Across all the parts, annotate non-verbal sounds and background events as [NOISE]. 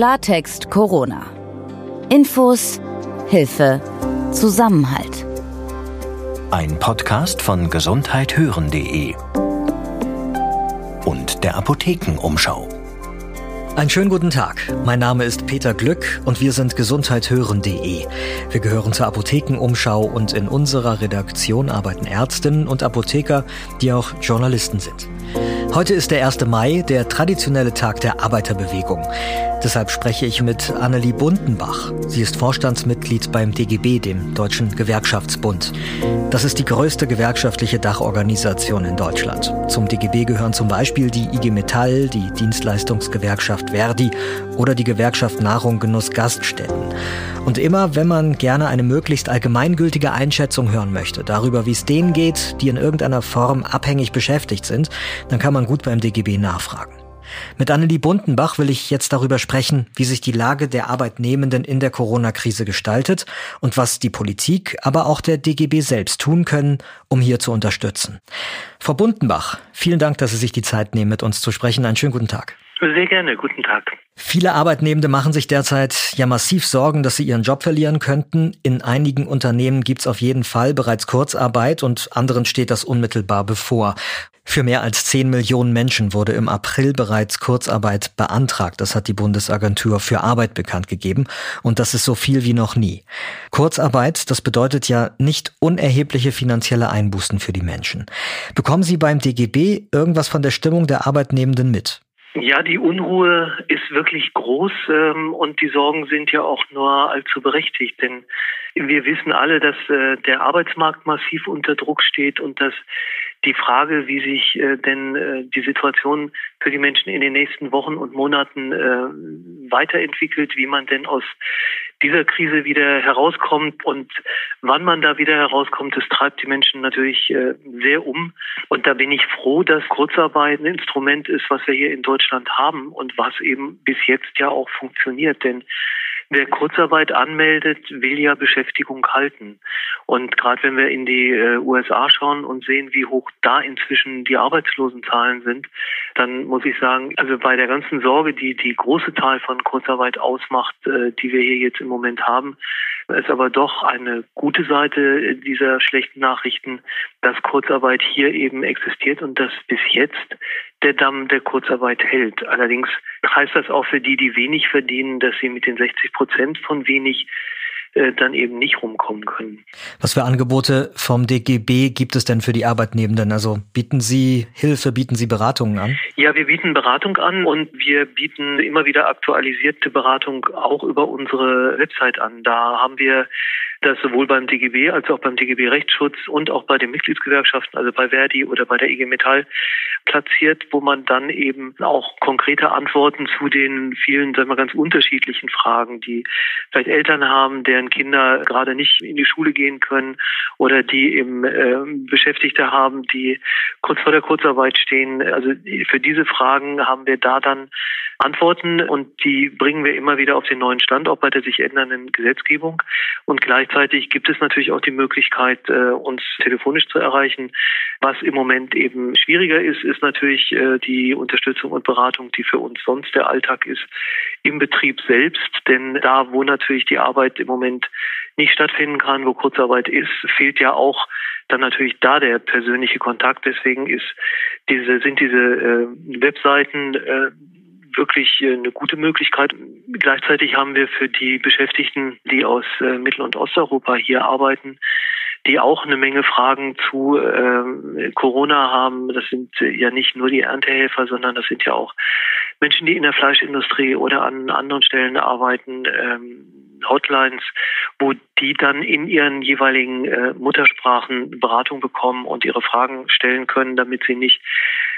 Klartext Corona. Infos, Hilfe, Zusammenhalt. Ein Podcast von gesundheithören.de und der Apothekenumschau. Einen schönen guten Tag. Mein Name ist Peter Glück und wir sind gesundheithören.de. Wir gehören zur Apothekenumschau und in unserer Redaktion arbeiten Ärztinnen und Apotheker, die auch Journalisten sind. Heute ist der 1. Mai, der traditionelle Tag der Arbeiterbewegung. Deshalb spreche ich mit Annelie Bundenbach. Sie ist Vorstandsmitglied beim DGB, dem Deutschen Gewerkschaftsbund. Das ist die größte gewerkschaftliche Dachorganisation in Deutschland. Zum DGB gehören zum Beispiel die IG Metall, die Dienstleistungsgewerkschaft Verdi oder die Gewerkschaft Nahrung Genuss Gaststätten. Und immer, wenn man gerne eine möglichst allgemeingültige Einschätzung hören möchte, darüber, wie es denen geht, die in irgendeiner Form abhängig beschäftigt sind, dann kann man gut beim DGB nachfragen. Mit Annelie Bundenbach will ich jetzt darüber sprechen, wie sich die Lage der Arbeitnehmenden in der Corona-Krise gestaltet und was die Politik, aber auch der DGB selbst tun können, um hier zu unterstützen. Frau Bundenbach, vielen Dank, dass Sie sich die Zeit nehmen, mit uns zu sprechen. Einen schönen guten Tag. Sehr gerne, guten Tag. Viele Arbeitnehmende machen sich derzeit ja massiv Sorgen, dass sie ihren Job verlieren könnten. In einigen Unternehmen gibt es auf jeden Fall bereits Kurzarbeit und anderen steht das unmittelbar bevor. Für mehr als 10 Millionen Menschen wurde im April bereits Kurzarbeit beantragt. Das hat die Bundesagentur für Arbeit bekannt gegeben. Und das ist so viel wie noch nie. Kurzarbeit, das bedeutet ja nicht unerhebliche finanzielle Einbußen für die Menschen. Bekommen Sie beim DGB irgendwas von der Stimmung der Arbeitnehmenden mit? Ja, die Unruhe ist wirklich groß ähm, und die Sorgen sind ja auch nur allzu berechtigt, denn wir wissen alle, dass äh, der Arbeitsmarkt massiv unter Druck steht und dass die Frage, wie sich äh, denn äh, die Situation für die Menschen in den nächsten Wochen und Monaten äh, weiterentwickelt, wie man denn aus dieser Krise wieder herauskommt und wann man da wieder herauskommt, das treibt die Menschen natürlich äh, sehr um. Und da bin ich froh, dass Kurzarbeit ein Instrument ist, was wir hier in Deutschland haben und was eben bis jetzt ja auch funktioniert. Denn Wer Kurzarbeit anmeldet, will ja Beschäftigung halten. Und gerade wenn wir in die äh, USA schauen und sehen, wie hoch da inzwischen die Arbeitslosenzahlen sind, dann muss ich sagen, also bei der ganzen Sorge, die die große Teil von Kurzarbeit ausmacht, äh, die wir hier jetzt im Moment haben, ist aber doch eine gute Seite dieser schlechten Nachrichten, dass Kurzarbeit hier eben existiert und dass bis jetzt der Damm der Kurzarbeit hält. Allerdings heißt das auch für die, die wenig verdienen, dass sie mit den 60 Prozent von wenig äh, dann eben nicht rumkommen können. Was für Angebote vom DGB gibt es denn für die Arbeitnehmenden? Also bieten Sie Hilfe, bieten Sie Beratungen an? Ja, wir bieten Beratung an und wir bieten immer wieder aktualisierte Beratung auch über unsere Website an. Da haben wir das sowohl beim DGB als auch beim DGB Rechtsschutz und auch bei den Mitgliedsgewerkschaften, also bei Verdi oder bei der IG Metall platziert, wo man dann eben auch konkrete Antworten zu den vielen, sagen wir, ganz unterschiedlichen Fragen, die vielleicht Eltern haben, deren Kinder gerade nicht in die Schule gehen können oder die eben äh, Beschäftigte haben, die kurz vor der Kurzarbeit stehen. Also für diese Fragen haben wir da dann Antworten und die bringen wir immer wieder auf den neuen Stand, auch bei der sich ändernden Gesetzgebung. Und gleichzeitig gibt es natürlich auch die Möglichkeit, äh, uns telefonisch zu erreichen. Was im Moment eben schwieriger ist, ist natürlich äh, die Unterstützung und Beratung, die für uns sonst der Alltag ist, im Betrieb selbst. Denn da, wo natürlich die Arbeit im Moment nicht stattfinden kann, wo Kurzarbeit ist, fehlt ja auch dann natürlich da der persönliche Kontakt. Deswegen ist diese, sind diese äh, Webseiten äh, wirklich äh, eine gute Möglichkeit. Gleichzeitig haben wir für die Beschäftigten, die aus äh, Mittel- und Osteuropa hier arbeiten, die auch eine Menge Fragen zu äh, Corona haben. Das sind ja nicht nur die Erntehelfer, sondern das sind ja auch Menschen, die in der Fleischindustrie oder an anderen Stellen arbeiten. Ähm, Hotlines, wo die dann in ihren jeweiligen äh, Muttersprachen Beratung bekommen und ihre Fragen stellen können, damit sie nicht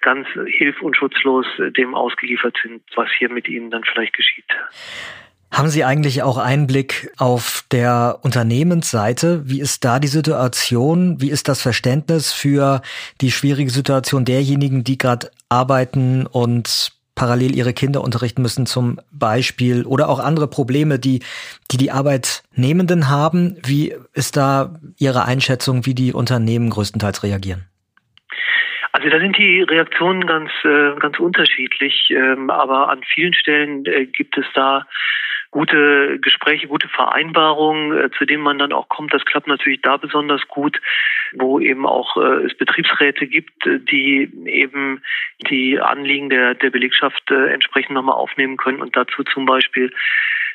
ganz hilf- und schutzlos äh, dem ausgeliefert sind, was hier mit ihnen dann vielleicht geschieht. Haben Sie eigentlich auch Einblick auf der Unternehmensseite? Wie ist da die Situation? Wie ist das Verständnis für die schwierige Situation derjenigen, die gerade arbeiten und parallel ihre Kinder unterrichten müssen zum Beispiel oder auch andere Probleme, die die, die Arbeitnehmenden haben. Wie ist da Ihre Einschätzung, wie die Unternehmen größtenteils reagieren? Also da sind die Reaktionen ganz, äh, ganz unterschiedlich, ähm, aber an vielen Stellen äh, gibt es da gute Gespräche, gute Vereinbarungen, äh, zu denen man dann auch kommt. Das klappt natürlich da besonders gut, wo eben auch äh, es Betriebsräte gibt, äh, die eben die Anliegen der, der Belegschaft entsprechend nochmal aufnehmen können und dazu zum Beispiel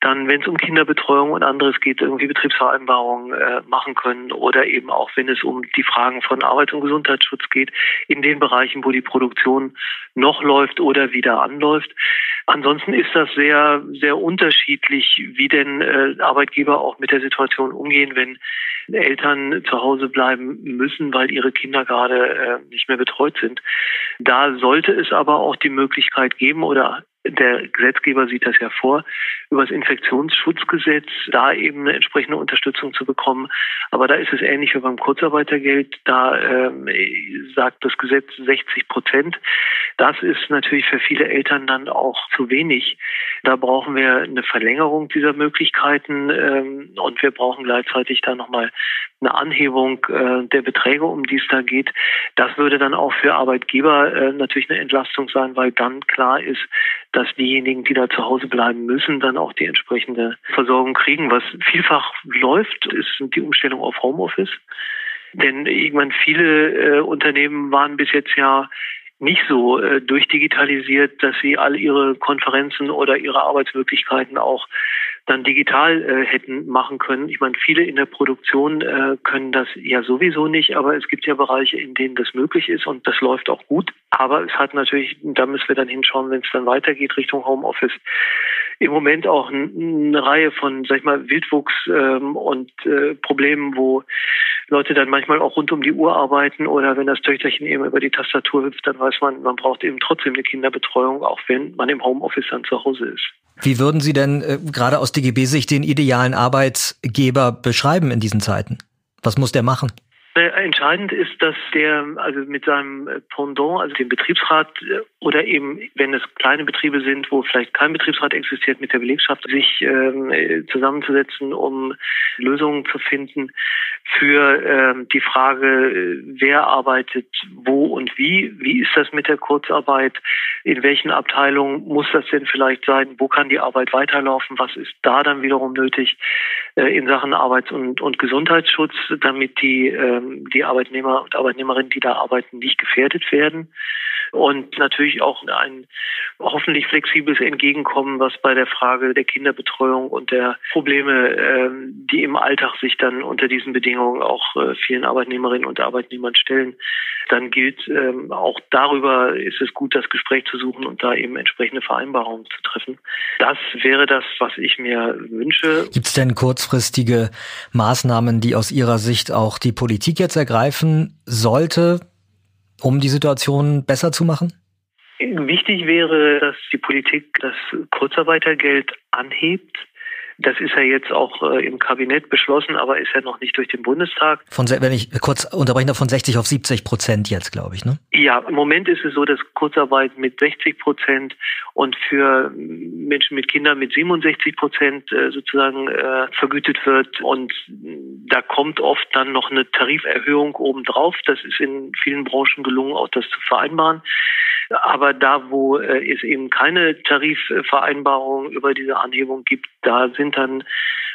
dann, wenn es um Kinderbetreuung und anderes geht, irgendwie Betriebsvereinbarungen äh, machen können oder eben auch, wenn es um die Fragen von Arbeits- und Gesundheitsschutz geht, in den Bereichen, wo die Produktion noch läuft oder wieder anläuft. Ansonsten ist das sehr, sehr unterschiedlich, wie denn äh, Arbeitgeber auch mit der Situation umgehen, wenn Eltern zu Hause bleiben müssen, weil ihre Kinder gerade äh, nicht mehr betreut sind. Da sollte es aber auch die Möglichkeit geben oder der Gesetzgeber sieht das ja vor, über das Infektionsschutzgesetz da eben eine entsprechende Unterstützung zu bekommen. Aber da ist es ähnlich wie beim Kurzarbeitergeld. Da ähm, sagt das Gesetz 60 Prozent. Das ist natürlich für viele Eltern dann auch zu wenig. Da brauchen wir eine Verlängerung dieser Möglichkeiten ähm, und wir brauchen gleichzeitig da nochmal eine Anhebung äh, der Beträge, um die es da geht. Das würde dann auch für Arbeitgeber äh, natürlich eine Entlastung sein, weil dann klar ist, dass diejenigen, die da zu Hause bleiben müssen, dann auch die entsprechende Versorgung kriegen. Was vielfach läuft, ist die Umstellung auf Homeoffice. Denn ich meine, viele äh, Unternehmen waren bis jetzt ja nicht so äh, durchdigitalisiert, dass sie all ihre Konferenzen oder ihre Arbeitsmöglichkeiten auch dann digital äh, hätten machen können. Ich meine, viele in der Produktion äh, können das ja sowieso nicht, aber es gibt ja Bereiche, in denen das möglich ist und das läuft auch gut. Aber es hat natürlich, da müssen wir dann hinschauen, wenn es dann weitergeht Richtung Homeoffice, im Moment auch eine Reihe von, sag ich mal, Wildwuchs ähm, und äh, Problemen, wo Leute dann manchmal auch rund um die Uhr arbeiten oder wenn das Töchterchen eben über die Tastatur hüpft, dann weiß man, man braucht eben trotzdem eine Kinderbetreuung, auch wenn man im Homeoffice dann zu Hause ist. Wie würden Sie denn äh, gerade aus DGB-Sicht den idealen Arbeitgeber beschreiben in diesen Zeiten? Was muss der machen? Entscheidend ist, dass der also mit seinem Pendant, also dem Betriebsrat äh, oder eben, wenn es kleine Betriebe sind, wo vielleicht kein Betriebsrat existiert, mit der Belegschaft sich äh, zusammenzusetzen, um Lösungen zu finden für äh, die Frage, wer arbeitet wo und wie, wie ist das mit der Kurzarbeit, in welchen Abteilungen muss das denn vielleicht sein, wo kann die Arbeit weiterlaufen, was ist da dann wiederum nötig äh, in Sachen Arbeits- und, und Gesundheitsschutz, damit die äh, die Arbeitnehmer und Arbeitnehmerinnen, die da arbeiten, nicht gefährdet werden. Und natürlich auch ein hoffentlich flexibles Entgegenkommen, was bei der Frage der Kinderbetreuung und der Probleme, ähm, die im Alltag sich dann unter diesen Bedingungen auch äh, vielen Arbeitnehmerinnen und Arbeitnehmern stellen, dann gilt ähm, auch darüber ist es gut, das Gespräch zu suchen und da eben entsprechende Vereinbarungen zu treffen. Das wäre das, was ich mir wünsche. Gibt es denn kurzfristige Maßnahmen, die aus Ihrer Sicht auch die Politik jetzt ergreifen sollte, um die Situation besser zu machen? Wichtig wäre, dass die Politik das Kurzarbeitergeld anhebt das ist ja jetzt auch äh, im Kabinett beschlossen, aber ist ja noch nicht durch den Bundestag. Von, wenn ich kurz unterbreche, von 60 auf 70 Prozent jetzt, glaube ich, ne? Ja, im Moment ist es so, dass Kurzarbeit mit 60 Prozent und für Menschen mit Kindern mit 67 Prozent äh, sozusagen äh, vergütet wird. Und da kommt oft dann noch eine Tariferhöhung obendrauf. Das ist in vielen Branchen gelungen, auch das zu vereinbaren. Aber da, wo äh, es eben keine Tarifvereinbarung über diese Anhebung gibt, da sind dann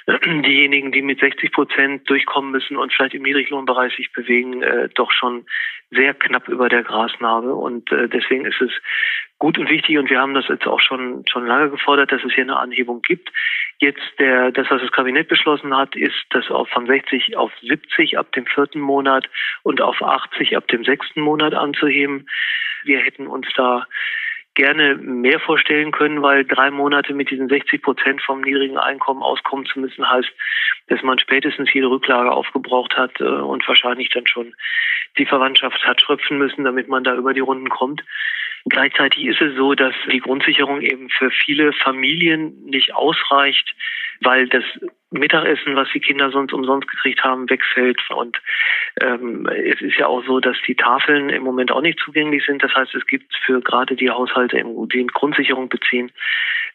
[CLEARS THROAT] diejenigen, die mit 60 Prozent durchkommen müssen und vielleicht im Niedriglohnbereich sich bewegen, äh, doch schon sehr knapp über der Grasnarbe. Und äh, deswegen ist es gut und wichtig und wir haben das jetzt auch schon schon lange gefordert, dass es hier eine Anhebung gibt. Jetzt der das, was das Kabinett beschlossen hat, ist, das auch von 60 auf 70 ab dem vierten Monat und auf 80 ab dem sechsten Monat anzuheben. Wir hätten uns da gerne mehr vorstellen können, weil drei Monate mit diesen 60 Prozent vom niedrigen Einkommen auskommen zu müssen, heißt, dass man spätestens jede Rücklage aufgebraucht hat äh, und wahrscheinlich dann schon die Verwandtschaft hat schröpfen müssen, damit man da über die Runden kommt. Gleichzeitig ist es so, dass die Grundsicherung eben für viele Familien nicht ausreicht, weil das Mittagessen, was die Kinder sonst umsonst gekriegt haben, wegfällt. Und ähm, es ist ja auch so, dass die Tafeln im Moment auch nicht zugänglich sind. Das heißt, es gibt für gerade die Haushalte, die Grundsicherung beziehen,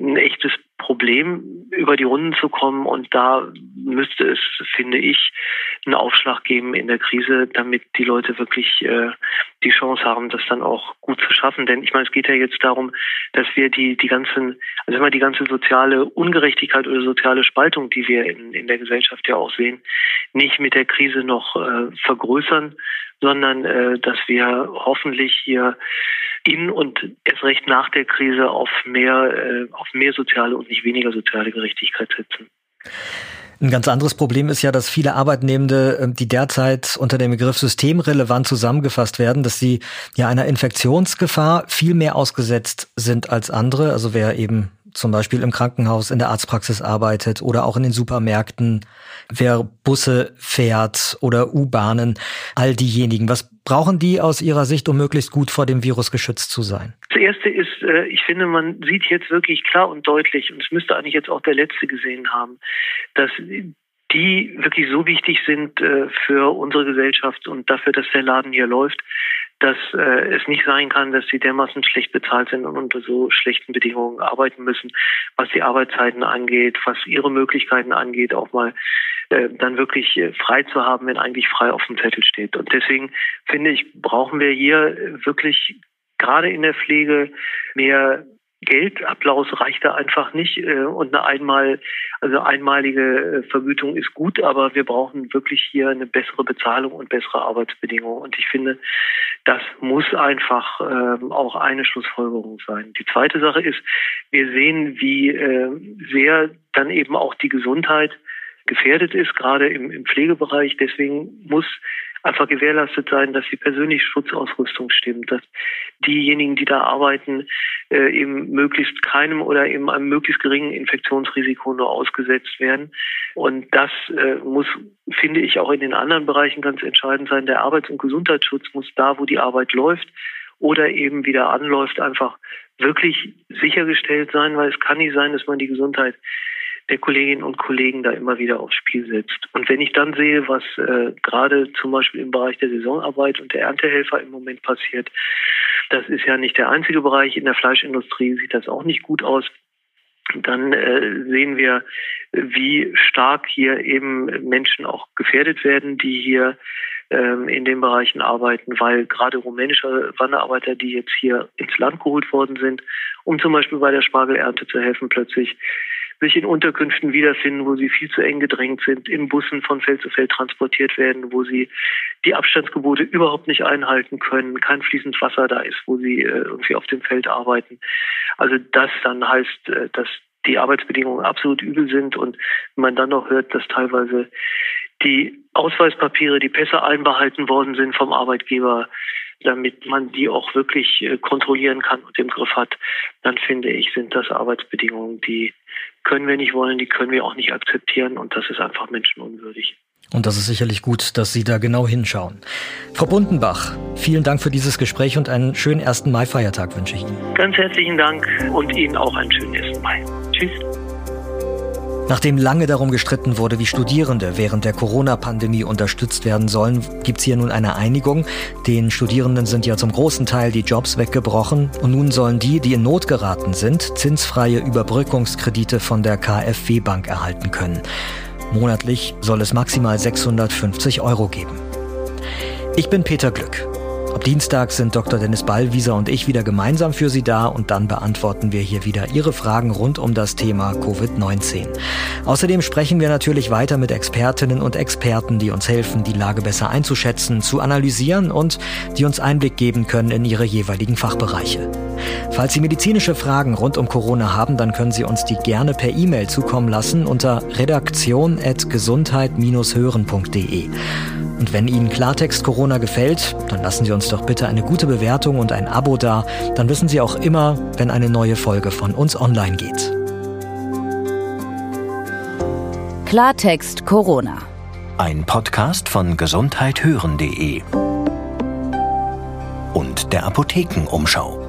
ein echtes Problem, über die Runden zu kommen. Und da müsste es, finde ich, einen Aufschlag geben in der Krise, damit die Leute wirklich äh, die Chance haben, das dann auch gut zu schaffen. Denn ich meine, es geht ja jetzt darum, dass wir die, die ganzen, also immer die ganze soziale Ungerechtigkeit oder soziale Spaltung, die wir in, in der Gesellschaft ja auch sehen, nicht mit der Krise noch äh, vergrößern, sondern äh, dass wir hoffentlich hier in und erst recht nach der Krise auf mehr, äh, auf mehr soziale und nicht weniger soziale Gerechtigkeit setzen. Ein ganz anderes Problem ist ja, dass viele Arbeitnehmende, ähm, die derzeit unter dem Begriff systemrelevant zusammengefasst werden, dass sie ja einer Infektionsgefahr viel mehr ausgesetzt sind als andere. Also wer eben zum Beispiel im Krankenhaus, in der Arztpraxis arbeitet oder auch in den Supermärkten, wer Busse fährt oder U-Bahnen, all diejenigen. Was brauchen die aus Ihrer Sicht, um möglichst gut vor dem Virus geschützt zu sein? Das Erste ist, äh, ich finde, man sieht jetzt wirklich klar und deutlich, und es müsste eigentlich jetzt auch der Letzte gesehen haben, dass die wirklich so wichtig sind äh, für unsere Gesellschaft und dafür, dass der Laden hier läuft, dass äh, es nicht sein kann, dass sie dermaßen schlecht bezahlt sind und unter so schlechten Bedingungen arbeiten müssen, was die Arbeitszeiten angeht, was ihre Möglichkeiten angeht, auch mal äh, dann wirklich äh, frei zu haben, wenn eigentlich frei auf dem Zettel steht. Und deswegen finde ich, brauchen wir hier wirklich gerade in der Pflege mehr Geldapplaus reicht da einfach nicht äh, und eine einmal also einmalige äh, Vergütung ist gut, aber wir brauchen wirklich hier eine bessere Bezahlung und bessere Arbeitsbedingungen und ich finde, das muss einfach äh, auch eine Schlussfolgerung sein. Die zweite Sache ist, wir sehen, wie äh, sehr dann eben auch die Gesundheit gefährdet ist, gerade im, im Pflegebereich. Deswegen muss einfach gewährleistet sein, dass die persönliche Schutzausrüstung stimmt, dass diejenigen, die da arbeiten, äh, eben möglichst keinem oder eben einem möglichst geringen Infektionsrisiko nur ausgesetzt werden. Und das äh, muss, finde ich, auch in den anderen Bereichen ganz entscheidend sein. Der Arbeits- und Gesundheitsschutz muss da, wo die Arbeit läuft oder eben wieder anläuft, einfach wirklich sichergestellt sein, weil es kann nicht sein, dass man die Gesundheit der Kolleginnen und Kollegen da immer wieder aufs Spiel setzt. Und wenn ich dann sehe, was äh, gerade zum Beispiel im Bereich der Saisonarbeit und der Erntehelfer im Moment passiert, das ist ja nicht der einzige Bereich. In der Fleischindustrie sieht das auch nicht gut aus. Dann äh, sehen wir, wie stark hier eben Menschen auch gefährdet werden, die hier ähm, in den Bereichen arbeiten, weil gerade rumänische Wanderarbeiter, die jetzt hier ins Land geholt worden sind, um zum Beispiel bei der Spargelernte zu helfen, plötzlich sich in Unterkünften wiederfinden, wo sie viel zu eng gedrängt sind, in Bussen von Feld zu Feld transportiert werden, wo sie die Abstandsgebote überhaupt nicht einhalten können, kein fließend Wasser da ist, wo sie äh, irgendwie auf dem Feld arbeiten. Also das dann heißt, äh, dass die Arbeitsbedingungen absolut übel sind und man dann noch hört, dass teilweise die Ausweispapiere, die Pässe einbehalten worden sind vom Arbeitgeber, damit man die auch wirklich äh, kontrollieren kann und im Griff hat, dann finde ich, sind das Arbeitsbedingungen, die können wir nicht wollen, die können wir auch nicht akzeptieren und das ist einfach menschenunwürdig. Und das ist sicherlich gut, dass Sie da genau hinschauen. Frau Bundenbach, vielen Dank für dieses Gespräch und einen schönen ersten Mai-Feiertag wünsche ich Ihnen. Ganz herzlichen Dank und Ihnen auch einen schönen ersten Mai. Tschüss. Nachdem lange darum gestritten wurde, wie Studierende während der Corona-Pandemie unterstützt werden sollen, gibt's hier nun eine Einigung. Den Studierenden sind ja zum großen Teil die Jobs weggebrochen und nun sollen die, die in Not geraten sind, zinsfreie Überbrückungskredite von der KfW Bank erhalten können. Monatlich soll es maximal 650 Euro geben. Ich bin Peter Glück. Ab Dienstag sind Dr. Dennis Ballwieser und ich wieder gemeinsam für Sie da und dann beantworten wir hier wieder Ihre Fragen rund um das Thema Covid-19. Außerdem sprechen wir natürlich weiter mit Expertinnen und Experten, die uns helfen, die Lage besser einzuschätzen, zu analysieren und die uns Einblick geben können in ihre jeweiligen Fachbereiche. Falls Sie medizinische Fragen rund um Corona haben, dann können Sie uns die gerne per E-Mail zukommen lassen unter redaktion.gesundheit-hören.de. Und wenn Ihnen Klartext Corona gefällt, dann lassen Sie uns doch bitte eine gute Bewertung und ein Abo da. Dann wissen Sie auch immer, wenn eine neue Folge von uns online geht. Klartext Corona. Ein Podcast von gesundheithören.de und der Apothekenumschau.